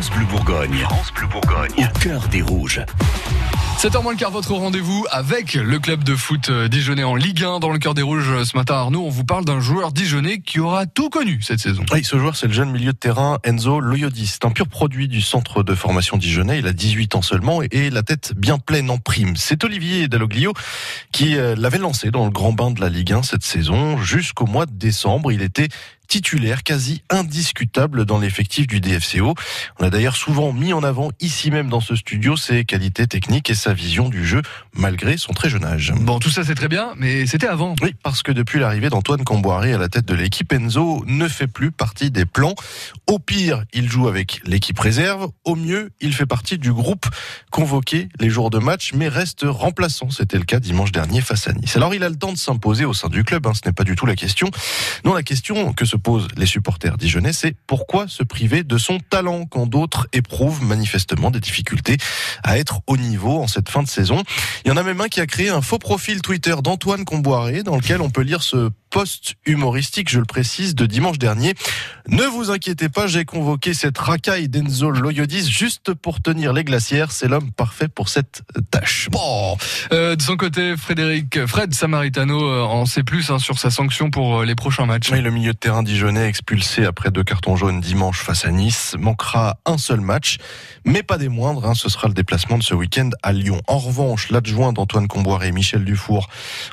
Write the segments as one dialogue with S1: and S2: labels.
S1: France Bleu Bourgogne. France Bleu Bourgogne. Au cœur des rouges.
S2: 7h moins le quart, votre rendez-vous avec le club de foot euh, dijonnais en Ligue 1 dans le cœur des rouges. Ce matin, Arnaud, on vous parle d'un joueur dijonnais qui aura tout connu cette saison.
S3: Oui, ce joueur, c'est le jeune milieu de terrain Enzo Loyodis. C'est un pur produit du centre de formation dijonnais. Il a 18 ans seulement et la tête bien pleine en prime. C'est Olivier Dalloglio qui euh, l'avait lancé dans le grand bain de la Ligue 1 cette saison. Jusqu'au mois de décembre, il était titulaire quasi indiscutable dans l'effectif du DFCO. On a d'ailleurs souvent mis en avant ici même dans ce studio ses qualités techniques et sa vision du jeu malgré son très jeune âge.
S2: Bon, tout ça c'est très bien, mais c'était avant.
S3: Oui, parce que depuis l'arrivée d'Antoine Comboiré à la tête de l'équipe, Enzo ne fait plus partie des plans. Au pire, il joue avec l'équipe réserve. Au mieux, il fait partie du groupe convoqué les jours de match, mais reste remplaçant. C'était le cas dimanche dernier face à Nice. Alors il a le temps de s'imposer au sein du club, hein, ce n'est pas du tout la question. Non, la question que se posent les supporters dijonnais, c'est pourquoi se priver de son talent quand d'autres éprouvent manifestement des difficultés à être au niveau en cette fin de saison. Il y en a même un qui a créé un faux profil Twitter d'Antoine Comboiré dans lequel on peut lire ce post humoristique, je le précise, de dimanche dernier. Ne vous inquiétez pas, j'ai convoqué cette racaille d'Enzo Loyodis juste pour tenir les glacières. C'est l'homme parfait pour cette tâche.
S2: Bon, euh, de son côté, Frédéric, Fred Samaritano euh, en sait plus hein, sur sa sanction pour euh, les prochains matchs.
S3: Oui, le milieu de terrain dijonnais expulsé après deux cartons jaunes dimanche face à Nice manquera un seul match, mais pas des moindres. Hein, ce sera le déplacement de ce week-end à Lyon. En revanche, l'adjoint d'Antoine Comboiré, Michel Dufour,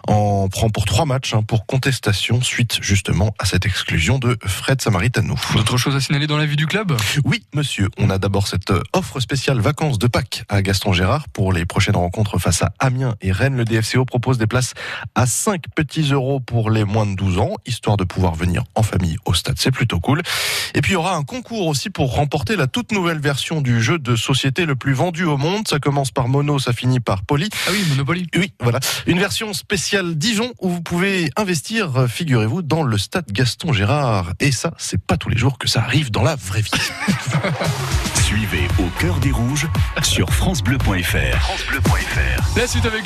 S3: en prend pour trois matchs hein, pour suite justement à cette exclusion de Fred Samaritano.
S2: D'autres choses à signaler dans la vie du club?
S3: Oui, monsieur. On a d'abord cette offre spéciale vacances de Pâques à Gaston Gérard pour les prochaines rencontres face à Amiens et Rennes. Le DFCO propose des places à 5 petits euros pour les moins de 12 ans, histoire de pouvoir venir en famille au stade. C'est plutôt cool. Et puis il y aura un concours aussi pour remporter la toute nouvelle version du jeu de société le plus vendu au monde. Ça commence par Mono, ça finit par Poly.
S2: Ah oui, Monopoly.
S3: Oui, voilà. Une version spéciale Dijon où vous pouvez investir figurez-vous, dans le stade Gaston Gérard. Et ça, c'est pas tous les jours que ça arrive dans la vraie vie.
S1: Suivez au cœur des rouges sur francebleu.fr.
S2: La suite avec